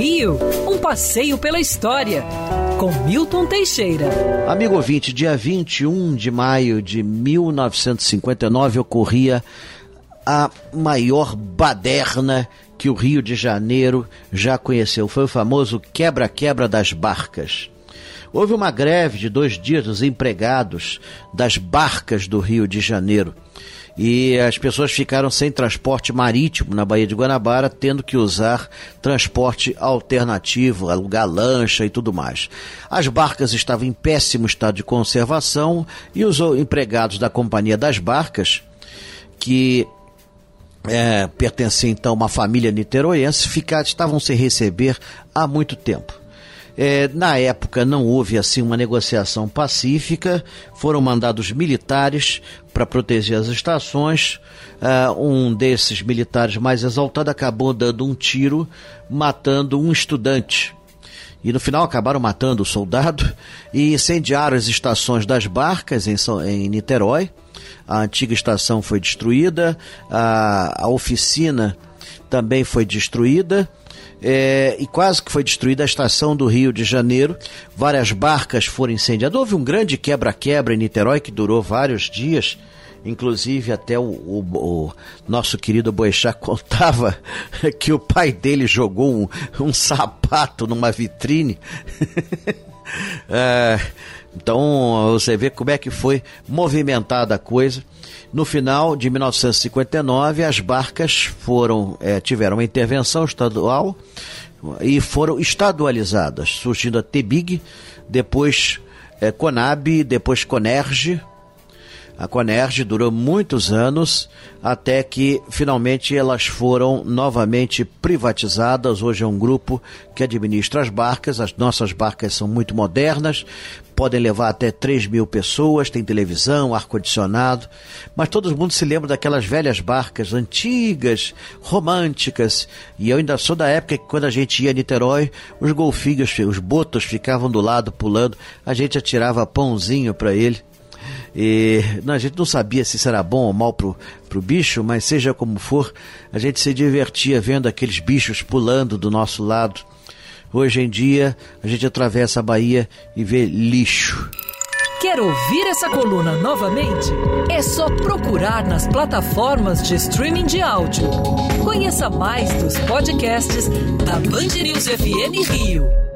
Rio, um passeio pela história, com Milton Teixeira. Amigo ouvinte, dia 21 de maio de 1959 ocorria a maior baderna que o Rio de Janeiro já conheceu. Foi o famoso quebra-quebra das barcas. Houve uma greve de dois dias dos empregados das barcas do Rio de Janeiro e as pessoas ficaram sem transporte marítimo na Baía de Guanabara, tendo que usar transporte alternativo, alugar lancha e tudo mais. As barcas estavam em péssimo estado de conservação e os empregados da Companhia das Barcas, que é, pertenciam então a uma família niteroense, ficaram, estavam sem receber há muito tempo. É, na época não houve assim uma negociação pacífica, foram mandados militares para proteger as estações. Uh, um desses militares mais exaltado acabou dando um tiro, matando um estudante. E no final acabaram matando o soldado e incendiaram as estações das barcas em, em Niterói. A antiga estação foi destruída, a, a oficina também foi destruída é, e quase que foi destruída a estação do Rio de Janeiro. Várias barcas foram incendiadas. Houve um grande quebra-quebra em Niterói que durou vários dias. Inclusive, até o, o, o nosso querido Boechat contava que o pai dele jogou um, um sapato numa vitrine. é, então, você vê como é que foi movimentada a coisa. No final de 1959, as barcas foram é, tiveram uma intervenção estadual e foram estadualizadas, surgindo a TEBIG, depois é, Conab, depois Conerge, a Conerge durou muitos anos até que finalmente elas foram novamente privatizadas. Hoje é um grupo que administra as barcas. As nossas barcas são muito modernas, podem levar até 3 mil pessoas, tem televisão, ar-condicionado. Mas todo mundo se lembra daquelas velhas barcas antigas, românticas. E eu ainda sou da época que quando a gente ia a Niterói, os golfinhos, os botos ficavam do lado pulando, a gente atirava pãozinho para ele e não, a gente não sabia se isso era bom ou mal pro, pro bicho, mas seja como for, a gente se divertia vendo aqueles bichos pulando do nosso lado. Hoje em dia, a gente atravessa a Bahia e vê lixo. Quer ouvir essa coluna novamente? É só procurar nas plataformas de streaming de áudio. Conheça mais dos podcasts da Band News FM Rio.